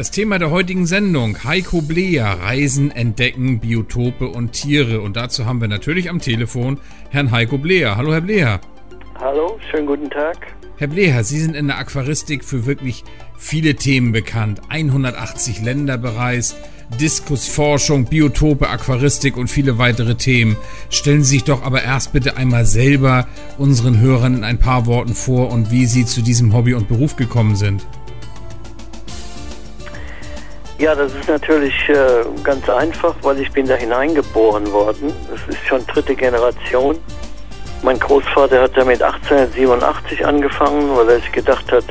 Das Thema der heutigen Sendung, Heiko Bleer, Reisen, Entdecken, Biotope und Tiere. Und dazu haben wir natürlich am Telefon Herrn Heiko Bleer. Hallo, Herr Bleer. Hallo, schönen guten Tag. Herr Bleher, Sie sind in der Aquaristik für wirklich viele Themen bekannt. 180 Länder bereist, Diskus, Forschung, Biotope, Aquaristik und viele weitere Themen. Stellen Sie sich doch aber erst bitte einmal selber unseren Hörern in ein paar Worten vor und wie Sie zu diesem Hobby und Beruf gekommen sind. Ja, das ist natürlich äh, ganz einfach, weil ich bin da hineingeboren worden. Das ist schon dritte Generation. Mein Großvater hat damit 1887 angefangen, weil er sich gedacht hat,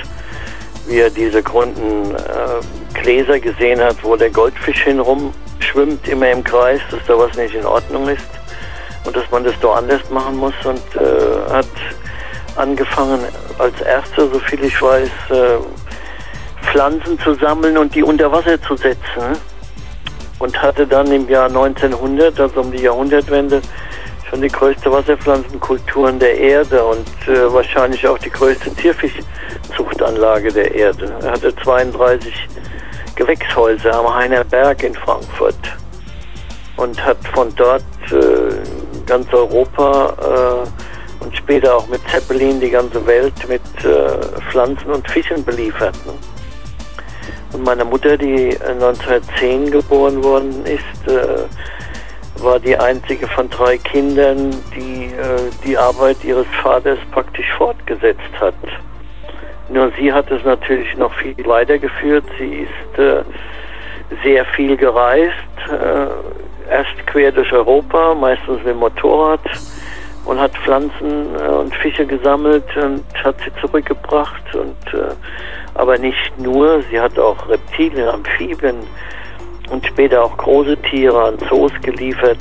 wie er diese grunden äh, Gläser gesehen hat, wo der Goldfisch hinrum schwimmt, immer im Kreis, dass da was nicht in Ordnung ist und dass man das doch anders machen muss und äh, hat angefangen als erster, so viel ich weiß, äh, Pflanzen zu sammeln und die unter Wasser zu setzen und hatte dann im Jahr 1900, also um die Jahrhundertwende, schon die größte Wasserpflanzenkulturen der Erde und äh, wahrscheinlich auch die größte Tierfischzuchtanlage der Erde. Er hatte 32 Gewächshäuser am Heiner Berg in Frankfurt und hat von dort äh, ganz Europa äh, und später auch mit Zeppelin die ganze Welt mit äh, Pflanzen und Fischen beliefert. Ne? Und meine Mutter, die 1910 geboren worden ist, äh, war die einzige von drei Kindern, die äh, die Arbeit ihres Vaters praktisch fortgesetzt hat. Nur sie hat es natürlich noch viel weitergeführt. Sie ist äh, sehr viel gereist, äh, erst quer durch Europa, meistens mit dem Motorrad und hat Pflanzen äh, und Fische gesammelt und hat sie zurückgebracht und äh, aber nicht nur, sie hat auch Reptilien, Amphibien, und später auch große Tiere an Zoos geliefert.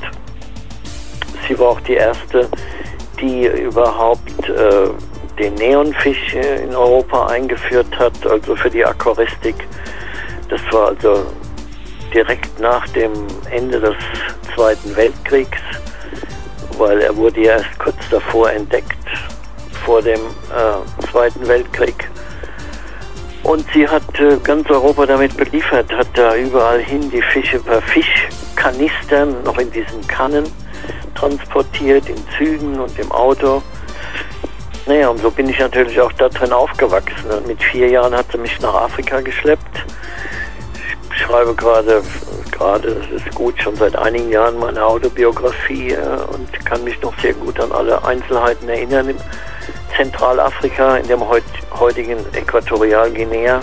Sie war auch die erste, die überhaupt äh, den Neonfisch in Europa eingeführt hat, also für die Aquaristik. Das war also direkt nach dem Ende des Zweiten Weltkriegs, weil er wurde ja erst kurz davor entdeckt, vor dem äh, Zweiten Weltkrieg. Und sie hat äh, ganz Europa damit beliefert, hat da überall hin die Fische per Fischkanistern, noch in diesen Kannen transportiert, in Zügen und im Auto. Naja, und so bin ich natürlich auch da drin aufgewachsen. Und mit vier Jahren hat sie mich nach Afrika geschleppt. Ich schreibe gerade, gerade, das ist gut, schon seit einigen Jahren meine Autobiografie äh, und kann mich noch sehr gut an alle Einzelheiten erinnern Zentralafrika, in dem heut, heutigen Äquatorialguinea,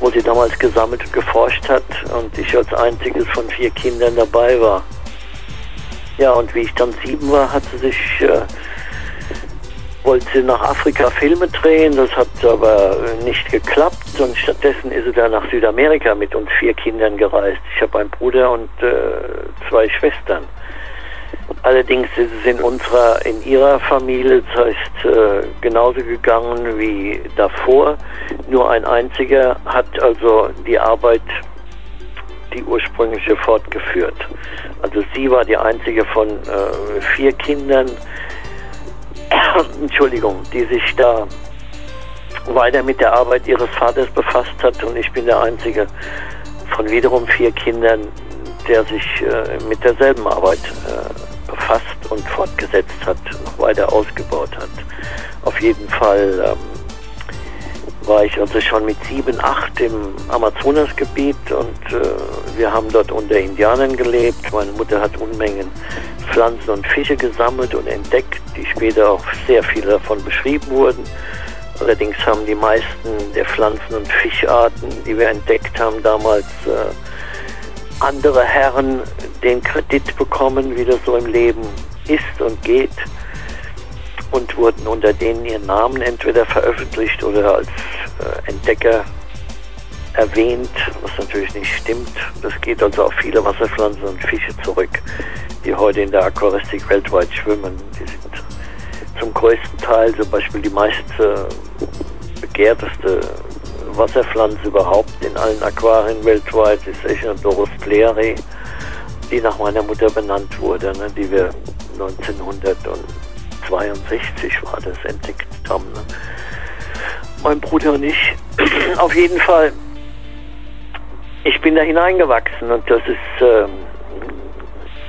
wo sie damals gesammelt und geforscht hat und ich als einziges von vier Kindern dabei war. Ja, und wie ich dann sieben war, hat sie sich, äh, wollte sie nach Afrika Filme drehen, das hat aber nicht geklappt und stattdessen ist sie dann nach Südamerika mit uns vier Kindern gereist. Ich habe einen Bruder und äh, zwei Schwestern. Allerdings ist es in unserer, in ihrer Familie, das heißt, äh, genauso gegangen wie davor. Nur ein einziger hat also die Arbeit, die ursprüngliche fortgeführt. Also sie war die einzige von äh, vier Kindern, Entschuldigung, die sich da weiter mit der Arbeit ihres Vaters befasst hat und ich bin der einzige von wiederum vier Kindern, der sich äh, mit derselben Arbeit äh, befasst und fortgesetzt hat, noch weiter ausgebaut hat. Auf jeden Fall ähm, war ich also schon mit sieben, acht im Amazonasgebiet und äh, wir haben dort unter Indianern gelebt. Meine Mutter hat Unmengen Pflanzen und Fische gesammelt und entdeckt, die später auch sehr viele davon beschrieben wurden. Allerdings haben die meisten der Pflanzen- und Fischarten, die wir entdeckt haben, damals äh, andere Herren den Kredit bekommen, wie das so im Leben ist und geht und wurden unter denen ihren Namen entweder veröffentlicht oder als äh, Entdecker erwähnt, was natürlich nicht stimmt. Das geht also auf viele Wasserpflanzen und Fische zurück, die heute in der Aquaristik weltweit schwimmen. Die sind zum größten Teil zum Beispiel die meist begehrteste Wasserpflanze überhaupt in allen Aquarien weltweit ist Echinodorus pleare, die nach meiner Mutter benannt wurde, ne, die wir 1962 war das entdeckt haben. Ne. Mein Bruder und ich. Auf jeden Fall bin da hineingewachsen und das ist ähm,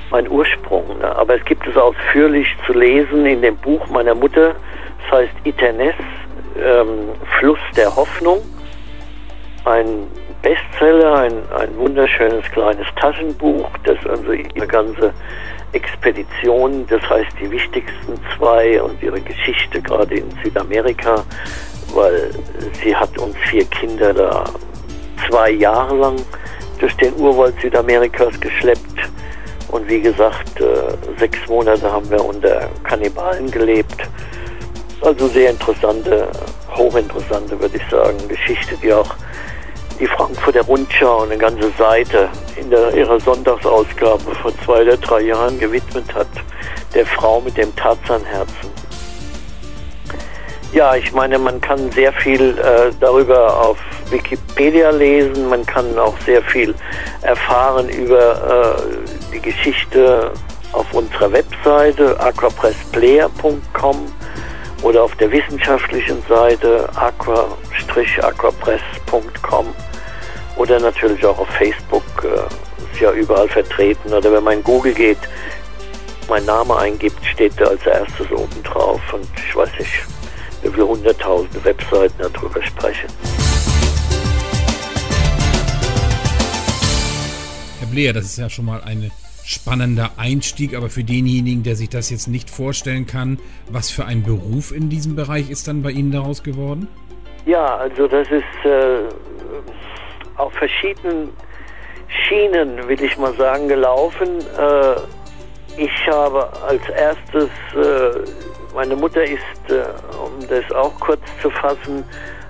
mein Ursprung. Ne? Aber es gibt es ausführlich zu lesen in dem Buch meiner Mutter. Das heißt Iternes, ähm, Fluss der Hoffnung. Ein Bestseller, ein, ein wunderschönes kleines Taschenbuch, das also ihre ganze Expedition, das heißt die wichtigsten zwei und ihre Geschichte gerade in Südamerika, weil sie hat uns vier Kinder da zwei Jahre lang durch den Urwald Südamerikas geschleppt. Und wie gesagt, äh, sechs Monate haben wir unter Kannibalen gelebt. Also sehr interessante, hochinteressante, würde ich sagen, Geschichte, die auch die Frankfurter Rundschau eine ganze Seite in der, ihrer Sonntagsausgabe vor zwei oder drei Jahren gewidmet hat, der Frau mit dem Tarzanherzen. Ja, ich meine, man kann sehr viel äh, darüber auf Wikipedia lesen, man kann auch sehr viel erfahren über äh, die Geschichte auf unserer Webseite aquapressplayer.com oder auf der wissenschaftlichen Seite aqua-aquapress.com oder natürlich auch auf Facebook, äh, ist ja überall vertreten. Oder wenn man in Google geht, mein Name eingibt, steht da als erstes oben drauf und ich weiß nicht, wie viele hunderttausende Webseiten darüber sprechen. Herr Bleer, das ist ja schon mal ein spannender Einstieg, aber für denjenigen, der sich das jetzt nicht vorstellen kann, was für ein Beruf in diesem Bereich ist dann bei Ihnen daraus geworden? Ja, also das ist äh, auf verschiedenen Schienen, will ich mal sagen, gelaufen. Äh, ich habe als erstes, äh, meine Mutter ist, äh, um das auch kurz zu fassen,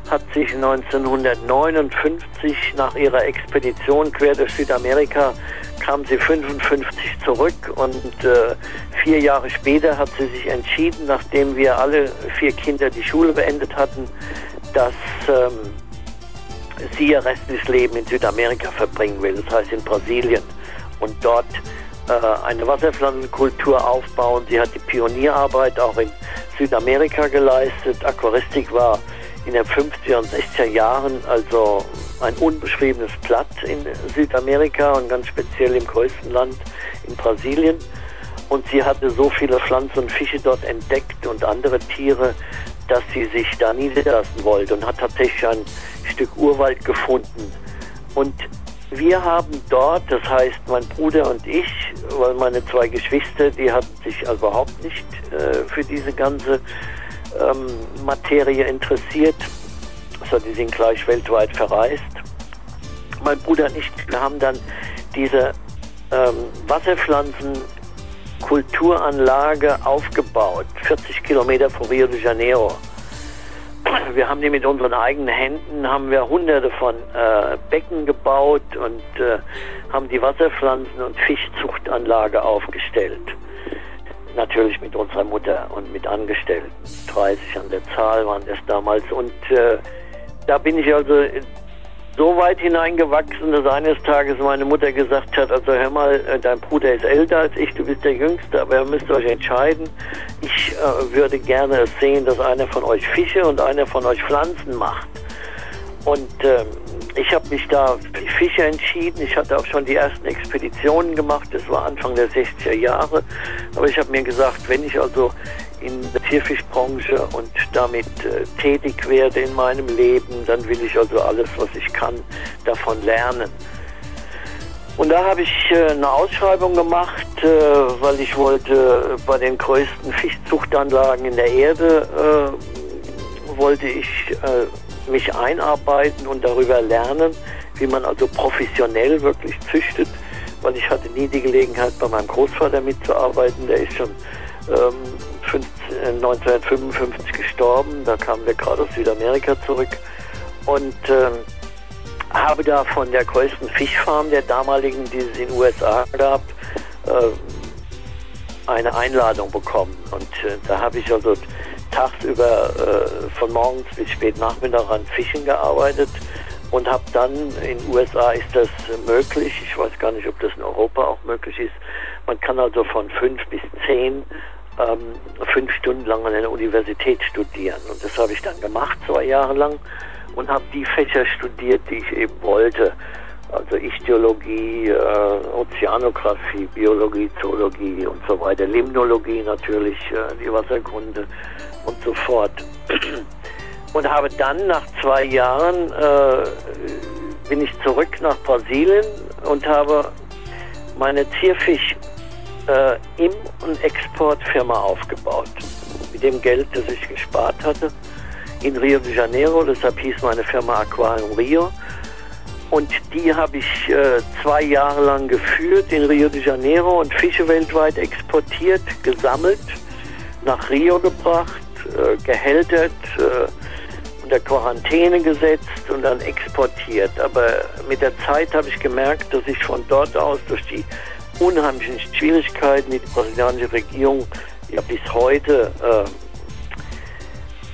hat sich 1959 nach ihrer Expedition quer durch Südamerika kam sie 55 zurück und äh, vier Jahre später hat sie sich entschieden, nachdem wir alle vier Kinder die Schule beendet hatten, dass ähm, sie ihr restliches Leben in Südamerika verbringen will, das heißt in Brasilien und dort äh, eine Wasserpflanzenkultur aufbauen. Sie hat die Pionierarbeit auch in Südamerika geleistet. Aquaristik war in den 50er und 60er Jahren also ein unbeschriebenes Blatt in Südamerika und ganz speziell im größten Land in Brasilien. Und sie hatte so viele Pflanzen und Fische dort entdeckt und andere Tiere, dass sie sich da niederlassen wollte und hat tatsächlich ein Stück Urwald gefunden. Und wir haben dort, das heißt mein Bruder und ich, weil meine zwei Geschwister, die hatten sich also überhaupt nicht äh, für diese ganze ähm, Materie interessiert. Also die sind gleich weltweit verreist. Mein Bruder und ich haben dann diese ähm, Wasserpflanzenkulturanlage aufgebaut, 40 Kilometer vor Rio de Janeiro. Wir haben die mit unseren eigenen Händen, haben wir hunderte von äh, Becken gebaut und äh, haben die Wasserpflanzen- und Fischzuchtanlage aufgestellt natürlich mit unserer Mutter und mit Angestellten. 30 an der Zahl waren es damals. Und äh, da bin ich also so weit hineingewachsen, dass eines Tages meine Mutter gesagt hat, also hör mal, äh, dein Bruder ist älter als ich, du bist der Jüngste, aber ihr müsst euch entscheiden. Ich äh, würde gerne sehen, dass einer von euch Fische und einer von euch Pflanzen macht. Und ähm, ich habe mich da für die Fische entschieden. Ich hatte auch schon die ersten Expeditionen gemacht. Das war Anfang der 60er Jahre. Aber ich habe mir gesagt, wenn ich also in der Tierfischbranche und damit äh, tätig werde in meinem Leben, dann will ich also alles, was ich kann, davon lernen. Und da habe ich äh, eine Ausschreibung gemacht, äh, weil ich wollte äh, bei den größten Fischzuchtanlagen in der Erde äh, wollte ich äh, mich einarbeiten und darüber lernen, wie man also professionell wirklich züchtet, weil ich hatte nie die Gelegenheit, bei meinem Großvater mitzuarbeiten. Der ist schon ähm, 15, 1955 gestorben. Da kamen wir gerade aus Südamerika zurück und ähm, habe da von der größten Fischfarm der damaligen, die es in den USA gab, äh, eine Einladung bekommen. Und äh, da habe ich also tagsüber äh, von morgens bis spät Nachmittag an Fischen gearbeitet und habe dann in den USA ist das möglich. Ich weiß gar nicht, ob das in Europa auch möglich ist. Man kann also von fünf bis zehn ähm, fünf Stunden lang an einer Universität studieren. Und das habe ich dann gemacht, zwei Jahre lang, und habe die Fächer studiert, die ich eben wollte. also Ichthyologie, äh, Ozeanographie, Biologie, Zoologie und so weiter, Limnologie natürlich, äh, die Wasserkunde und so fort. Und habe dann nach zwei Jahren äh, bin ich zurück nach Brasilien und habe meine Zierfisch äh, Im- und Exportfirma aufgebaut. Mit dem Geld, das ich gespart hatte in Rio de Janeiro. Deshalb hieß meine Firma Aquarium Rio. Und die habe ich äh, zwei Jahre lang geführt in Rio de Janeiro und Fische weltweit exportiert, gesammelt, nach Rio gebracht, äh, gehältert, äh, unter Quarantäne gesetzt und dann exportiert. Aber mit der Zeit habe ich gemerkt, dass ich von dort aus durch die unheimlichen Schwierigkeiten, die die brasilianische Regierung ja bis heute äh,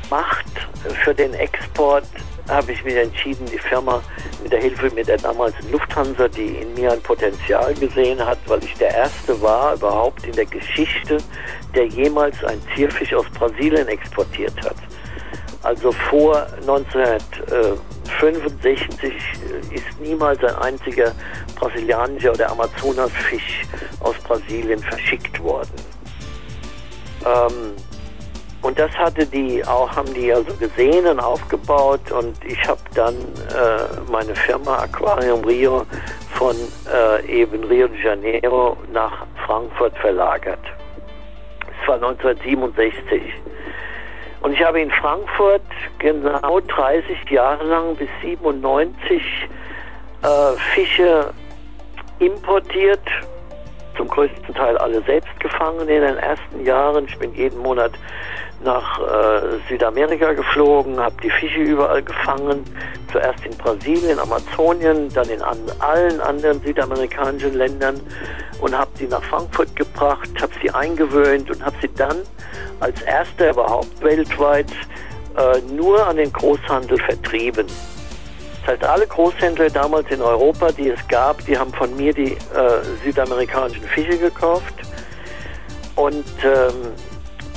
macht für den Export, habe ich mich entschieden, die Firma mit der Hilfe mit der damaligen Lufthansa, die in mir ein Potenzial gesehen hat, weil ich der Erste war überhaupt in der Geschichte, der jemals ein Zierfisch aus Brasilien exportiert hat. Also vor 1965 ist niemals ein einziger brasilianischer oder Amazonasfisch aus Brasilien verschickt worden. Ähm, und das hatte die auch, haben die also gesehen und aufgebaut und ich habe dann äh, meine Firma Aquarium Rio von äh, eben Rio de Janeiro nach Frankfurt verlagert. Es war 1967. Und ich habe in Frankfurt genau 30 Jahre lang bis 97 äh, Fische importiert, zum größten Teil alle selbst gefangen in den ersten Jahren. Ich bin jeden Monat nach äh, Südamerika geflogen, habe die Fische überall gefangen. Zuerst in Brasilien, Amazonien, dann in an, allen anderen südamerikanischen Ländern und habe sie nach Frankfurt gebracht, habe sie eingewöhnt und habe sie dann als erster überhaupt weltweit äh, nur an den Großhandel vertrieben. Das heißt, alle Großhändler damals in Europa, die es gab, die haben von mir die äh, südamerikanischen Fische gekauft und ähm,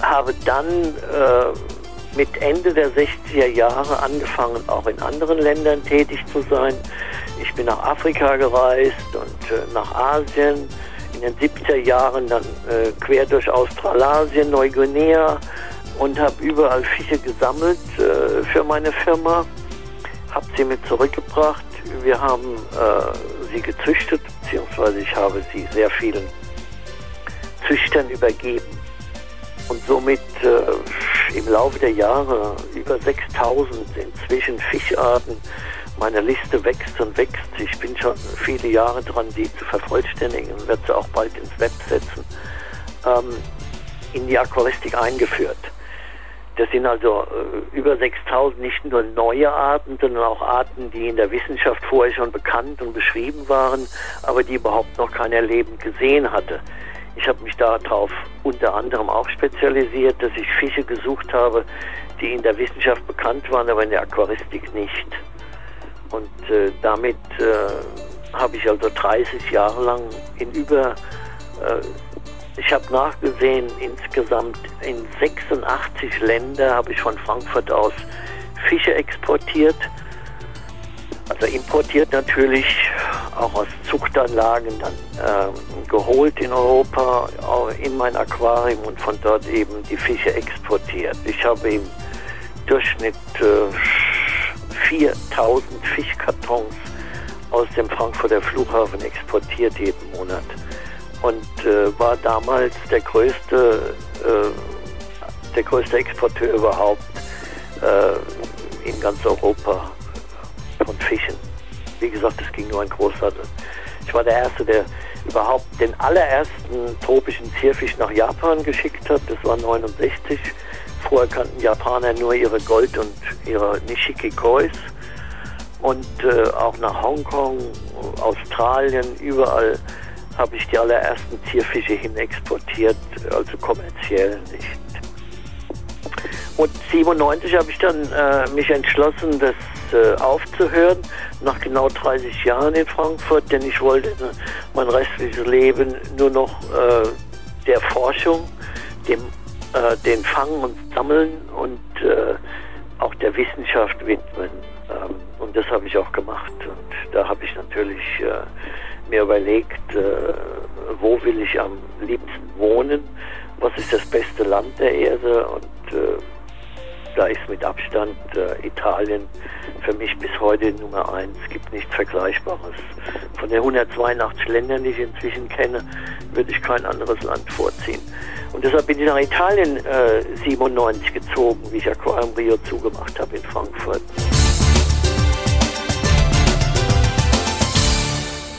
habe dann äh, mit Ende der 60er Jahre angefangen, auch in anderen Ländern tätig zu sein. Ich bin nach Afrika gereist und äh, nach Asien. In den 70er Jahren dann äh, quer durch Australasien, Neuguinea und habe überall Fische gesammelt äh, für meine Firma. Habe sie mit zurückgebracht. Wir haben äh, sie gezüchtet, beziehungsweise ich habe sie sehr vielen Züchtern übergeben und somit äh, im Laufe der Jahre über 6000 inzwischen Fischarten. Meine Liste wächst und wächst. Ich bin schon viele Jahre dran, die zu vervollständigen und werde sie auch bald ins Web setzen, ähm, in die Aquaristik eingeführt. Das sind also äh, über 6000 nicht nur neue Arten, sondern auch Arten, die in der Wissenschaft vorher schon bekannt und beschrieben waren, aber die überhaupt noch keiner lebend gesehen hatte. Ich habe mich darauf unter anderem auch spezialisiert, dass ich Fische gesucht habe, die in der Wissenschaft bekannt waren, aber in der Aquaristik nicht. Und äh, damit äh, habe ich also 30 Jahre lang in über, äh, ich habe nachgesehen, insgesamt in 86 Länder habe ich von Frankfurt aus Fische exportiert. Also importiert natürlich, auch aus Zuchtanlagen dann äh, geholt in Europa, in mein Aquarium und von dort eben die Fische exportiert. Ich habe im Durchschnitt äh, 4000 Fischkartons aus dem Frankfurter Flughafen exportiert jeden Monat und äh, war damals der größte, äh, der größte Exporteur überhaupt äh, in ganz Europa von Fischen. Wie gesagt, es ging nur ein Großhandel. Ich war der Erste, der überhaupt den allerersten tropischen Zierfisch nach Japan geschickt hat. Das war 69. Vorher kannten Japaner nur ihre Gold- und ihre Nishiki-Kois. Und äh, auch nach Hongkong, Australien, überall habe ich die allerersten Zierfische hin exportiert, also kommerziell nicht. Und 97 habe ich dann äh, mich entschlossen, das äh, aufzuhören, nach genau 30 Jahren in Frankfurt, denn ich wollte mein restliches Leben nur noch äh, der Forschung, dem, äh, den Fangen und Sammeln und äh, auch der Wissenschaft widmen. Ähm, und das habe ich auch gemacht. Und da habe ich natürlich äh, mir überlegt, äh, wo will ich am liebsten wohnen, was ist das beste Land der Erde und äh, da ist mit Abstand äh, Italien für mich bis heute Nummer eins. Es gibt nichts Vergleichbares. Von den 182 Ländern, die ich inzwischen kenne, würde ich kein anderes Land vorziehen. Und deshalb bin ich nach Italien äh, 97 gezogen, wie ich Aquarium Rio zugemacht habe in Frankfurt.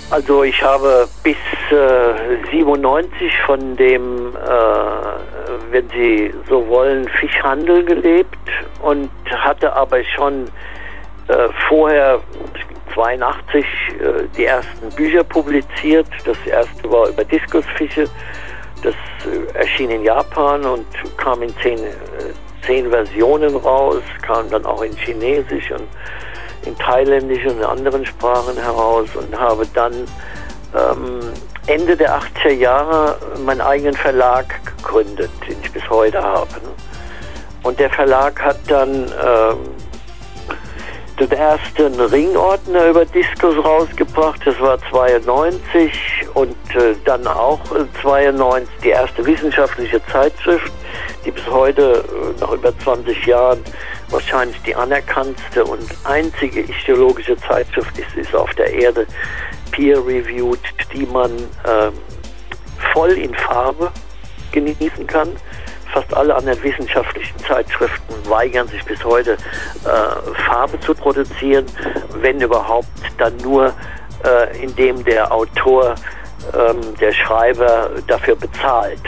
Also ich habe bis äh, 97 von dem, äh, wenn Sie so wollen, Fischhandel gelebt und hatte aber schon äh, vorher 82 äh, die ersten Bücher publiziert. Das erste war über Diskusfische. Das äh, erschien in Japan und kam in zehn, äh, zehn Versionen raus, kam dann auch in Chinesisch und in thailändischen und anderen Sprachen heraus und habe dann ähm, Ende der 80er Jahre meinen eigenen Verlag gegründet, den ich bis heute habe. Ne? Und der Verlag hat dann ähm, den ersten Ringordner über Diskus rausgebracht, das war 92 und äh, dann auch 92 die erste wissenschaftliche Zeitschrift, die bis heute äh, nach über 20 Jahren wahrscheinlich die anerkannteste und einzige ichthyologische Zeitschrift ist, ist auf der Erde peer-reviewed, die man äh, voll in Farbe genießen kann. Fast alle anderen wissenschaftlichen Zeitschriften weigern sich bis heute, äh, Farbe zu produzieren, wenn überhaupt dann nur, äh, indem der Autor, ähm, der Schreiber dafür bezahlt.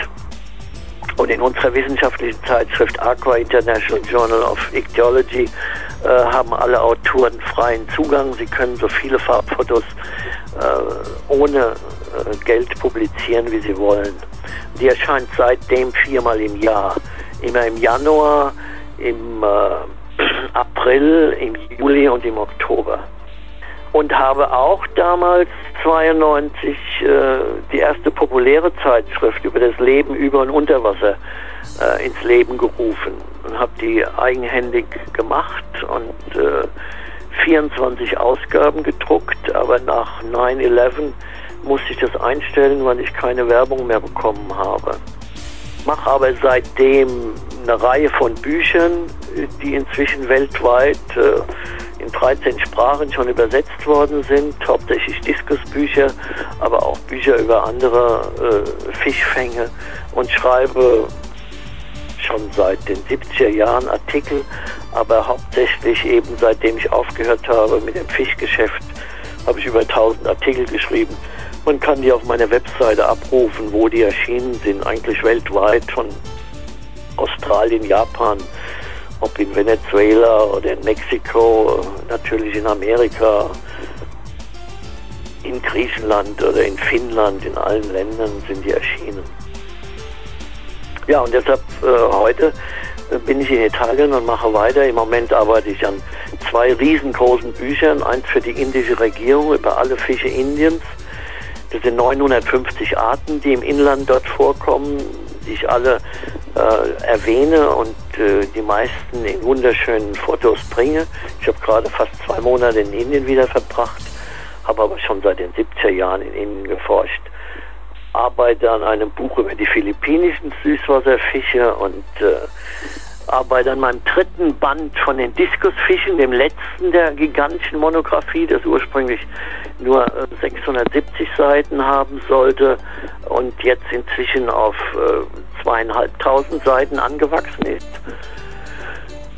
Und in unserer wissenschaftlichen Zeitschrift Aqua International Journal of Ichthyology äh, haben alle Autoren freien Zugang. Sie können so viele Farbfotos äh, ohne äh, Geld publizieren, wie sie wollen. Die erscheint seitdem viermal im Jahr. Immer im Januar, im äh, April, im Juli und im Oktober und habe auch damals 92 äh, die erste populäre Zeitschrift über das Leben über und unter Wasser äh, ins Leben gerufen und habe die eigenhändig gemacht und äh, 24 Ausgaben gedruckt, aber nach 9-11 musste ich das einstellen, weil ich keine Werbung mehr bekommen habe. Mache aber seitdem eine Reihe von Büchern, die inzwischen weltweit äh, in 13 Sprachen schon übersetzt worden sind, hauptsächlich Diskusbücher, aber auch Bücher über andere äh, Fischfänge und schreibe schon seit den 70er Jahren Artikel, aber hauptsächlich eben seitdem ich aufgehört habe mit dem Fischgeschäft, habe ich über 1000 Artikel geschrieben. Man kann die auf meiner Webseite abrufen, wo die erschienen sind, eigentlich weltweit von Australien, Japan, ob in Venezuela oder in Mexiko, natürlich in Amerika, in Griechenland oder in Finnland, in allen Ländern sind die erschienen. Ja, und deshalb äh, heute äh, bin ich in Italien und mache weiter. Im Moment arbeite ich an zwei riesengroßen Büchern. Eins für die indische Regierung über alle Fische Indiens. Das sind 950 Arten, die im Inland dort vorkommen, die ich alle äh, erwähne und äh, die meisten in wunderschönen Fotos bringe. Ich habe gerade fast zwei Monate in Indien wieder verbracht, habe aber schon seit den 70er Jahren in Indien geforscht. Arbeite an einem Buch über die philippinischen Süßwasserfische und äh, arbeite an meinem dritten Band von den Diskusfischen, dem letzten der gigantischen Monographie, das ursprünglich nur 670 äh, Seiten haben sollte und jetzt inzwischen auf äh, zweieinhalbtausend Seiten angewachsen ist.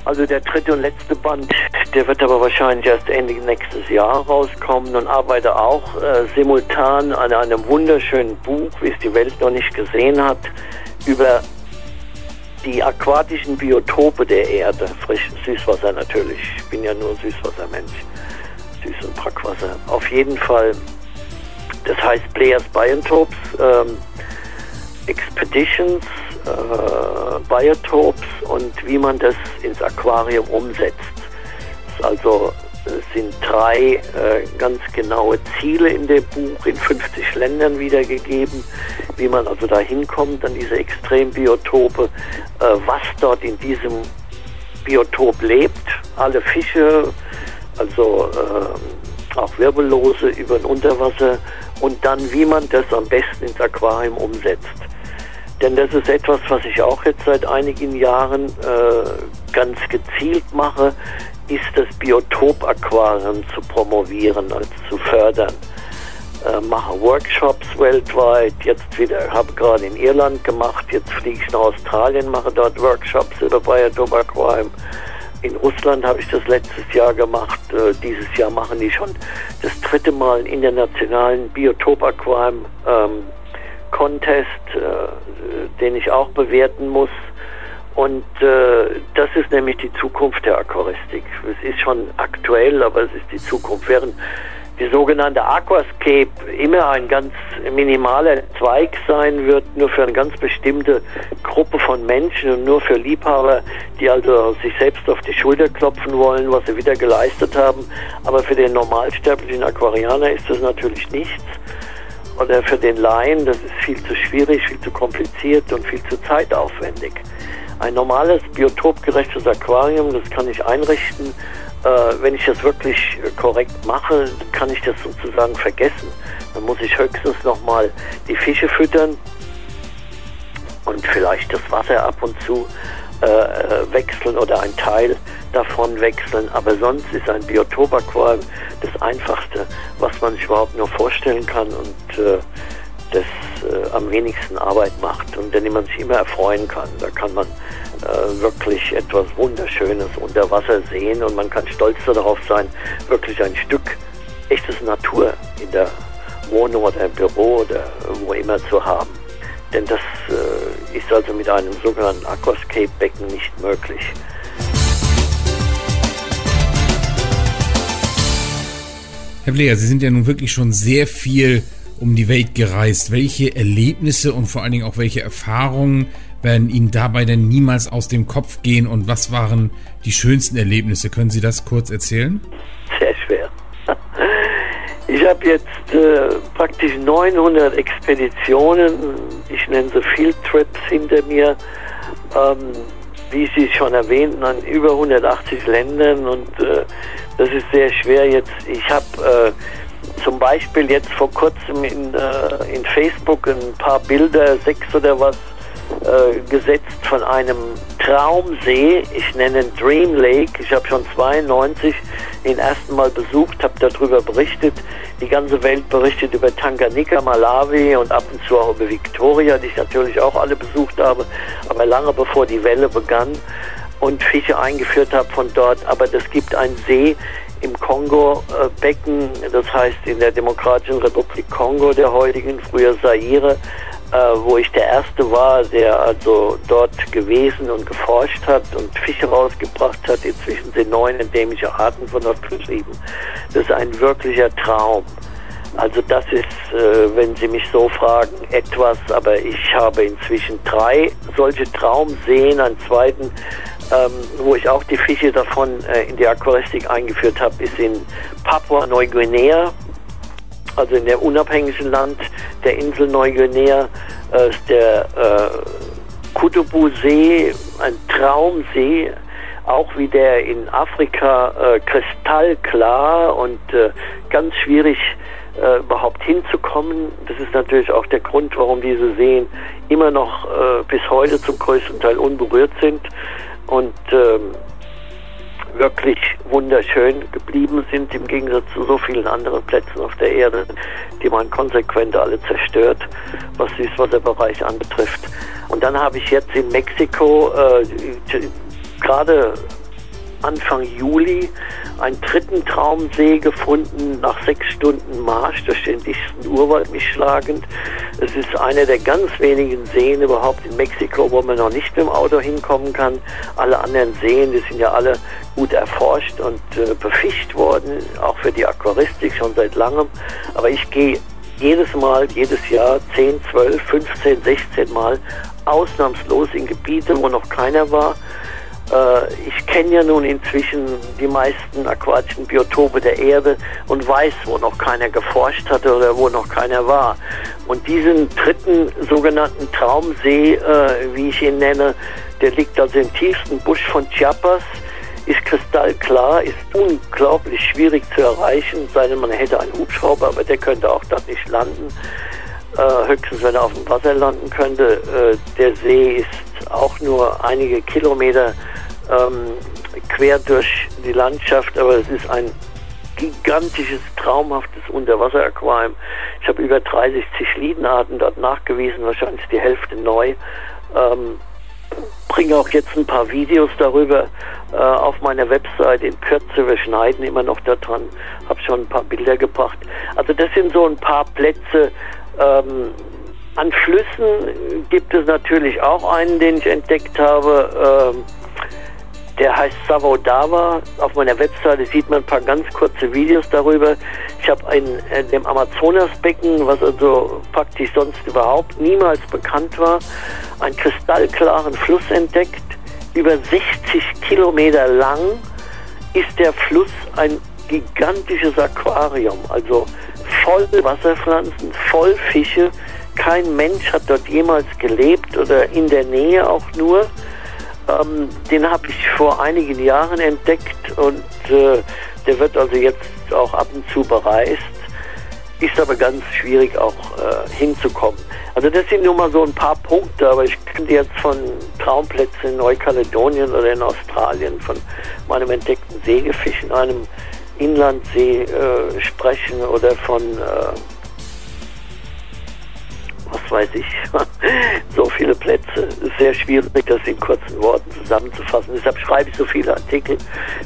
Also der dritte und letzte Band, der wird aber wahrscheinlich erst Ende nächstes Jahr rauskommen und arbeite auch äh, simultan an einem wunderschönen Buch, wie es die Welt noch nicht gesehen hat, über die aquatischen Biotope der Erde, frisch Süßwasser natürlich. Ich bin ja nur Süßwassermensch. Süß- und Brackwasser. Auf jeden Fall, das heißt Players Biotopes, ähm, Expeditions, äh, Biotopes und wie man das ins Aquarium umsetzt. Also es sind drei äh, ganz genaue Ziele in dem Buch in 50 Ländern wiedergegeben, wie man also da hinkommt an diese Extrembiotope, äh, was dort in diesem Biotop lebt, alle Fische, also äh, auch Wirbellose über ein Unterwasser und dann, wie man das am besten ins Aquarium umsetzt. Denn das ist etwas, was ich auch jetzt seit einigen Jahren äh, ganz gezielt mache, ist das Biotop-Aquarium zu promovieren und zu fördern. Äh, mache Workshops weltweit, jetzt wieder, habe gerade in Irland gemacht, jetzt fliege ich nach Australien, mache dort Workshops über Biotop Aquarium. In Russland habe ich das letztes Jahr gemacht. Äh, dieses Jahr machen die schon das dritte Mal einen internationalen Biotop Aquarium ähm, Contest, äh, den ich auch bewerten muss. Und äh, das ist nämlich die Zukunft der Aquaristik. Es ist schon aktuell, aber es ist die Zukunft. Während die sogenannte Aquascape immer ein ganz minimaler Zweig sein wird, nur für eine ganz bestimmte Gruppe von Menschen und nur für Liebhaber, die also sich selbst auf die Schulter klopfen wollen, was sie wieder geleistet haben. Aber für den normalsterblichen Aquarianer ist das natürlich nichts oder für den Laien, das ist viel zu schwierig, viel zu kompliziert und viel zu zeitaufwendig. Ein normales biotopgerechtes Aquarium, das kann ich einrichten. Äh, wenn ich das wirklich korrekt mache, kann ich das sozusagen vergessen. Dann muss ich höchstens nochmal die Fische füttern und vielleicht das Wasser ab und zu äh, äh, wechseln oder ein Teil davon wechseln. Aber sonst ist ein Biotopaquarium das Einfachste, was man sich überhaupt nur vorstellen kann und äh, das äh, am wenigsten Arbeit macht und an dem man sich immer erfreuen kann. Da kann man äh, wirklich etwas Wunderschönes unter Wasser sehen und man kann stolz darauf sein, wirklich ein Stück echtes Natur in der Wohnung oder im Büro oder wo immer zu haben. Denn das äh, ist also mit einem sogenannten Aquascape-Becken nicht möglich. Herr Bleer, Sie sind ja nun wirklich schon sehr viel um die Welt gereist. Welche Erlebnisse und vor allen Dingen auch welche Erfahrungen werden Ihnen dabei denn niemals aus dem Kopf gehen und was waren die schönsten Erlebnisse? Können Sie das kurz erzählen? Sehr schwer. Ich habe jetzt äh, praktisch 900 Expeditionen, ich nenne sie Field Trips hinter mir, ähm, wie Sie schon erwähnten, an über 180 Ländern und äh, das ist sehr schwer jetzt. Ich habe äh, zum Beispiel jetzt vor kurzem in, äh, in Facebook ein paar Bilder, sechs oder was, äh, gesetzt von einem Traumsee. Ich nenne ihn Dream Lake. Ich habe schon 92 den ersten Mal besucht, habe darüber berichtet. Die ganze Welt berichtet über Tanganyika, Malawi und ab und zu auch über Victoria, die ich natürlich auch alle besucht habe, aber lange bevor die Welle begann und Fische eingeführt habe von dort. Aber es gibt einen See im Kongo-Becken, das heißt in der Demokratischen Republik Kongo der heutigen, früher Zaire, äh, wo ich der Erste war, der also dort gewesen und geforscht hat und Fische rausgebracht hat. Inzwischen sind neun endemische Arten von dort beschrieben. Das ist ein wirklicher Traum. Also das ist, äh, wenn Sie mich so fragen, etwas, aber ich habe inzwischen drei solche Traumseen, einen zweiten, ähm, wo ich auch die Fische davon äh, in die Aquaristik eingeführt habe, ist in Papua-Neuguinea also in dem unabhängigen Land der Insel Neuguinea, äh, ist der äh, Kutubu-See ein Traumsee, auch wie der in Afrika äh, kristallklar und äh, ganz schwierig äh, überhaupt hinzukommen. Das ist natürlich auch der Grund, warum diese Seen immer noch äh, bis heute zum größten Teil unberührt sind. Und ähm, wirklich wunderschön geblieben sind, im Gegensatz zu so vielen anderen Plätzen auf der Erde, die man konsequent alle zerstört, was Süßwasserbereich anbetrifft. Und dann habe ich jetzt in Mexiko äh, gerade Anfang Juli einen dritten Traumsee gefunden, nach sechs Stunden Marsch durch den dichten Urwald mich schlagend. Es ist einer der ganz wenigen Seen überhaupt in Mexiko, wo man noch nicht mit dem Auto hinkommen kann. Alle anderen Seen, die sind ja alle gut erforscht und äh, befischt worden, auch für die Aquaristik schon seit langem. Aber ich gehe jedes Mal, jedes Jahr 10, 12, 15, 16 Mal ausnahmslos in Gebiete, wo noch keiner war ich kenne ja nun inzwischen die meisten aquatischen Biotope der Erde und weiß, wo noch keiner geforscht hatte oder wo noch keiner war. Und diesen dritten sogenannten Traumsee, äh, wie ich ihn nenne, der liegt also im tiefsten Busch von Chiapas ist kristallklar, ist unglaublich schwierig zu erreichen, sei denn man hätte einen Hubschrauber, aber der könnte auch dort nicht landen. Äh, höchstens, wenn er auf dem Wasser landen könnte. Äh, der See ist auch nur einige Kilometer ähm, quer durch die Landschaft, aber es ist ein gigantisches, traumhaftes Unterwasseraquarium. Ich habe über 30 Zichlidenarten dort nachgewiesen, wahrscheinlich die Hälfte neu. Ähm, bringe auch jetzt ein paar Videos darüber äh, auf meiner Website in Kürze. Wir schneiden immer noch daran. Habe schon ein paar Bilder gebracht. Also das sind so ein paar Plätze. Ähm, an Flüssen gibt es natürlich auch einen, den ich entdeckt habe. Ähm, der heißt Savodava. Auf meiner Webseite sieht man ein paar ganz kurze Videos darüber. Ich habe in äh, dem Amazonasbecken, was also praktisch sonst überhaupt niemals bekannt war, einen kristallklaren Fluss entdeckt. Über 60 Kilometer lang ist der Fluss ein gigantisches Aquarium, also voll Wasserpflanzen, voll Fische. Kein Mensch hat dort jemals gelebt oder in der Nähe auch nur. Ähm, den habe ich vor einigen Jahren entdeckt und äh, der wird also jetzt auch ab und zu bereist. Ist aber ganz schwierig auch äh, hinzukommen. Also das sind nur mal so ein paar Punkte, aber ich könnte jetzt von Traumplätzen in Neukaledonien oder in Australien, von meinem entdeckten Sägefisch in einem Inlandsee äh, sprechen oder von äh, was weiß ich, so viele Plätze. Sehr schwierig, das in kurzen Worten zusammenzufassen. Deshalb schreibe ich so viele Artikel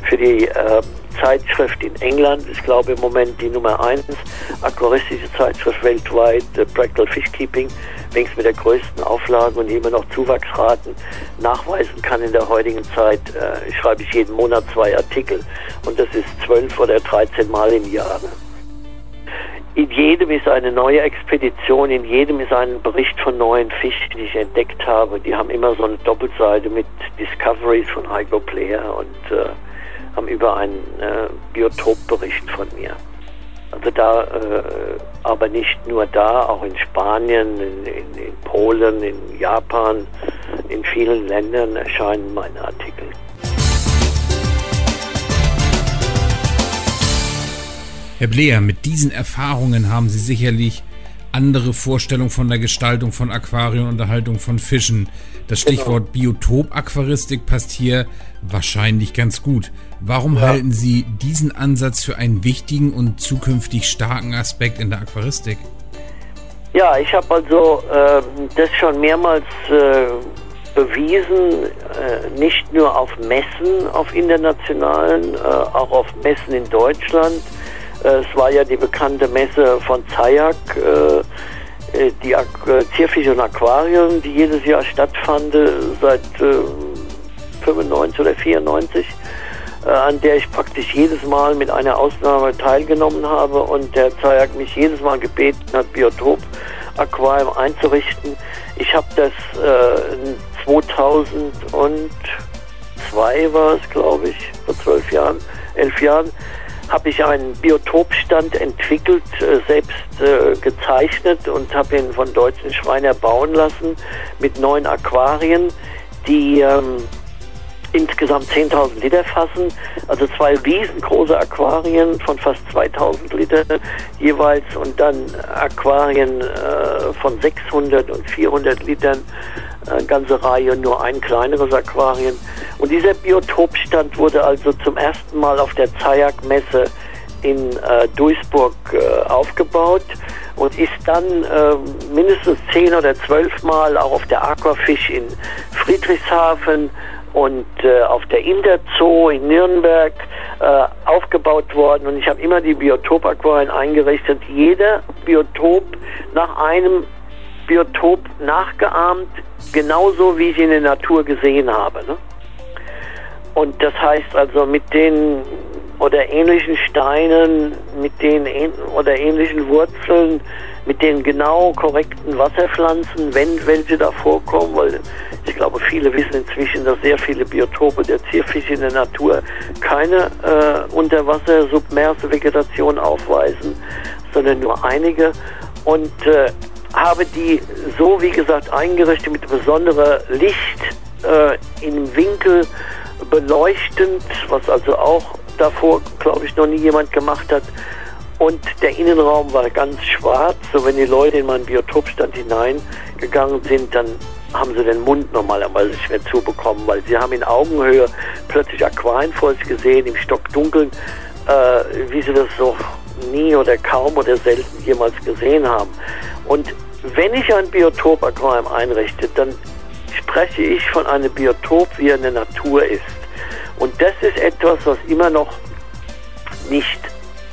für die äh, Zeitschrift in England. Ich glaube im Moment die Nummer eins aquaristische Zeitschrift weltweit, äh, Practical Fishkeeping, längst mit der größten Auflage und immer noch Zuwachsraten nachweisen kann in der heutigen Zeit. Äh, schreibe ich jeden Monat zwei Artikel und das ist zwölf oder dreizehn Mal im Jahr. In jedem ist eine neue Expedition, in jedem ist ein Bericht von neuen Fischen, die ich entdeckt habe. Die haben immer so eine Doppelseite mit Discoveries von Heiko Player und äh, haben über einen äh, Biotopbericht von mir. Also da, äh, aber nicht nur da, auch in Spanien, in, in, in Polen, in Japan, in vielen Ländern erscheinen meine Artikel. Herr Bleer, mit diesen Erfahrungen haben Sie sicherlich andere Vorstellungen von der Gestaltung von Aquarien und Erhaltung von Fischen. Das genau. Stichwort genau. Biotop-Aquaristik passt hier wahrscheinlich ganz gut. Warum ja. halten Sie diesen Ansatz für einen wichtigen und zukünftig starken Aspekt in der Aquaristik? Ja, ich habe also äh, das schon mehrmals äh, bewiesen, äh, nicht nur auf Messen, auf internationalen, äh, auch auf Messen in Deutschland es war ja die bekannte Messe von Zayak, äh, äh, die Zierfisch und Aquarien, die jedes Jahr stattfand, seit 95 oder 94 an der ich praktisch jedes Mal mit einer Ausnahme teilgenommen habe und der Zayak mich jedes Mal gebeten hat, Biotop Aquarium einzurichten. Ich habe das äh, 2002 war es, glaube ich, vor zwölf Jahren, elf Jahren, habe ich einen Biotopstand entwickelt, äh, selbst äh, gezeichnet und habe ihn von deutschen Schreiner bauen lassen mit neun Aquarien, die ähm, insgesamt 10.000 Liter fassen. Also zwei riesengroße Aquarien von fast 2.000 Liter jeweils und dann Aquarien äh, von 600 und 400 Litern, ganze Reihe, nur ein kleineres Aquarien. Und dieser Biotopstand wurde also zum ersten Mal auf der Zayak-Messe in äh, Duisburg äh, aufgebaut und ist dann äh, mindestens zehn oder zwölf Mal auch auf der Aquafisch in Friedrichshafen und äh, auf der Interzoo in Nürnberg äh, aufgebaut worden und ich habe immer die Biotop-Aquarien eingerichtet. Jeder Biotop nach einem Biotop nachgeahmt, genauso wie ich ihn in der Natur gesehen habe. Ne? Und das heißt also mit den oder ähnlichen Steinen, mit den oder ähnlichen Wurzeln, mit den genau korrekten Wasserpflanzen, wenn welche da vorkommen, weil ich glaube, viele wissen inzwischen, dass sehr viele Biotope der Zierfische in der Natur keine äh, Unterwasser-submerse Vegetation aufweisen, sondern nur einige. Und äh, habe die so, wie gesagt, eingerichtet mit besonderer Licht äh, im Winkel beleuchtend, was also auch davor, glaube ich, noch nie jemand gemacht hat. Und der Innenraum war ganz schwarz. So wenn die Leute in meinen Biotopstand hineingegangen sind, dann haben sie den Mund normalerweise nicht mehr zubekommen, weil sie haben in Augenhöhe plötzlich Aquarien vor sich gesehen, im Stockdunkeln, äh, wie sie das so nie oder kaum oder selten jemals gesehen haben. Und wenn ich ein Biotop-Aquarium einrichte, dann spreche ich von einem Biotop, wie er in der Natur ist. Und das ist etwas, was immer noch nicht,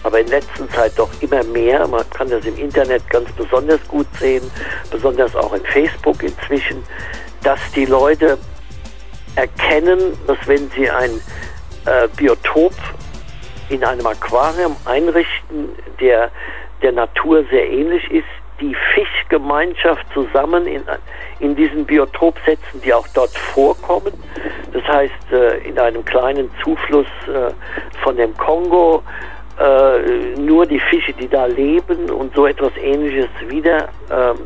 aber in letzter Zeit doch immer mehr, man kann das im Internet ganz besonders gut sehen, besonders auch in Facebook inzwischen, dass die Leute erkennen, dass wenn sie ein äh, Biotop in einem Aquarium einrichten, der der Natur sehr ähnlich ist, die Fischgemeinschaft zusammen in, in diesen Biotop setzen, die auch dort vorkommen. Das heißt, äh, in einem kleinen Zufluss äh, von dem Kongo äh, nur die Fische, die da leben und so etwas ähnliches wieder ähm,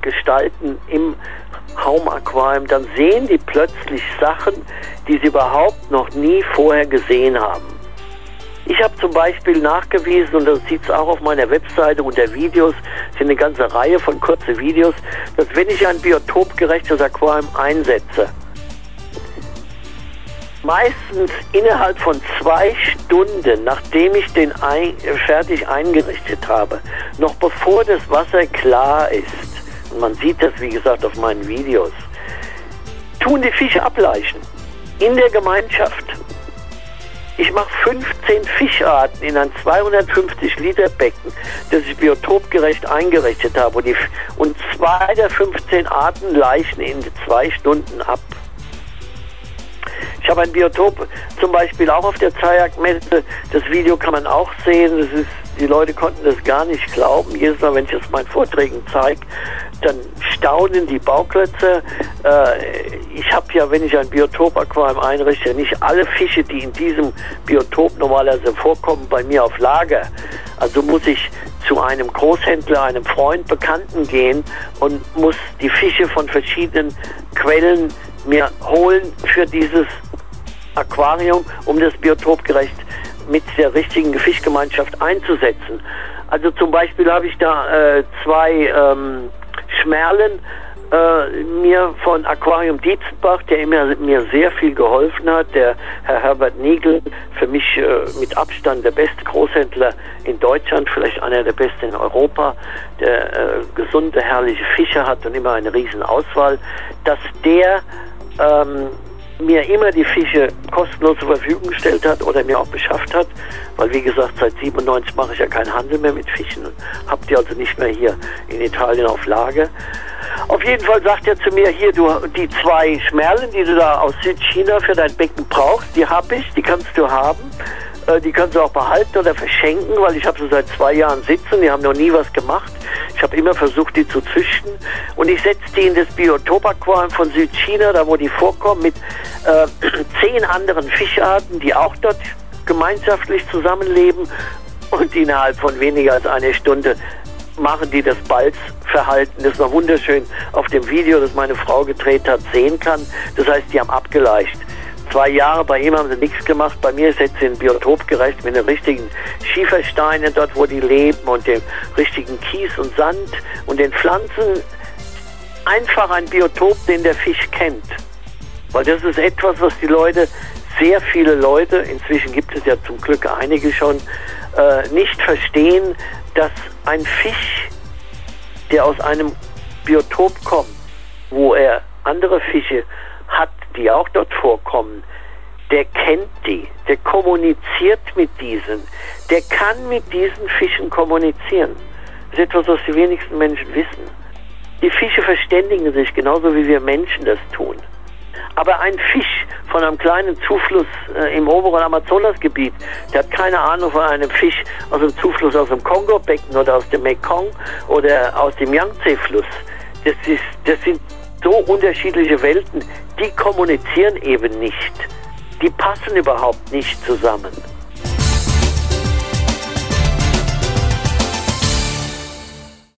gestalten im Raumaquarium, dann sehen die plötzlich Sachen, die sie überhaupt noch nie vorher gesehen haben. Ich habe zum Beispiel nachgewiesen, und das sieht es auch auf meiner Webseite unter Videos, sind eine ganze Reihe von kurzen Videos, dass wenn ich ein biotopgerechtes Aquarium einsetze, meistens innerhalb von zwei Stunden, nachdem ich den ein, fertig eingerichtet habe, noch bevor das Wasser klar ist, und man sieht das wie gesagt auf meinen Videos, tun die Fische ableichen in der Gemeinschaft. Ich mache 15 Fischarten in ein 250 Liter Becken, das ich biotopgerecht eingerichtet habe. Und, die, und zwei der 15 Arten leichen in zwei Stunden ab. Ich habe ein Biotop zum Beispiel auch auf der Zayak-Messe. Das Video kann man auch sehen. Das ist, die Leute konnten das gar nicht glauben. Jedes Mal, wenn ich es meinen Vorträgen zeige, dann staunen die Bauklötze. Äh, ich habe ja, wenn ich ein Biotop-Aquarium einrichte, nicht alle Fische, die in diesem Biotop normalerweise vorkommen, bei mir auf Lager. Also muss ich zu einem Großhändler, einem Freund, Bekannten gehen und muss die Fische von verschiedenen Quellen mir holen für dieses Aquarium, um das biotopgerecht mit der richtigen Fischgemeinschaft einzusetzen. Also zum Beispiel habe ich da äh, zwei ähm, Schmerlen äh, mir von Aquarium Dietzenbach, der immer, mir sehr viel geholfen hat, der Herr Herbert Niegel, für mich äh, mit Abstand der beste Großhändler in Deutschland, vielleicht einer der besten in Europa, der äh, gesunde, herrliche Fische hat und immer eine riesen Auswahl, dass der ähm, mir immer die Fische kostenlos zur Verfügung gestellt hat oder mir auch beschafft hat, weil wie gesagt, seit 97 mache ich ja keinen Handel mehr mit Fischen habe die also nicht mehr hier in Italien auf Lager. Auf jeden Fall sagt er zu mir, hier, du, die zwei Schmerlen, die du da aus Südchina für dein Becken brauchst, die habe ich, die kannst du haben. Äh, die kannst du auch behalten oder verschenken, weil ich habe sie seit zwei Jahren sitzen, die haben noch nie was gemacht. Ich habe immer versucht, die zu züchten. Und ich setze die in das Biotop-Aquarium von Südchina, da wo die vorkommen, mit äh, zehn anderen Fischarten, die auch dort gemeinschaftlich zusammenleben. Und innerhalb von weniger als einer Stunde machen die das Balzverhalten, das man wunderschön auf dem Video, das meine Frau gedreht hat, sehen kann. Das heißt, die haben abgeleicht zwei Jahre. Bei ihm haben sie nichts gemacht. Bei mir ist jetzt ein Biotop gerecht mit den richtigen Schiefersteinen dort, wo die leben und dem richtigen Kies und Sand und den Pflanzen. Einfach ein Biotop, den der Fisch kennt. Weil das ist etwas, was die Leute, sehr viele Leute, inzwischen gibt es ja zum Glück einige schon, äh, nicht verstehen, dass ein Fisch, der aus einem Biotop kommt, wo er andere Fische hat, die auch dort vorkommen, der kennt die, der kommuniziert mit diesen, der kann mit diesen Fischen kommunizieren. Das ist etwas, was die wenigsten Menschen wissen. Die Fische verständigen sich genauso wie wir Menschen das tun. Aber ein Fisch von einem kleinen Zufluss äh, im oberen Amazonasgebiet, der hat keine Ahnung von einem Fisch aus dem Zufluss aus dem Kongo-Becken oder aus dem Mekong oder aus dem Yangtze-Fluss. Das, das sind so unterschiedliche Welten, die kommunizieren eben nicht. Die passen überhaupt nicht zusammen.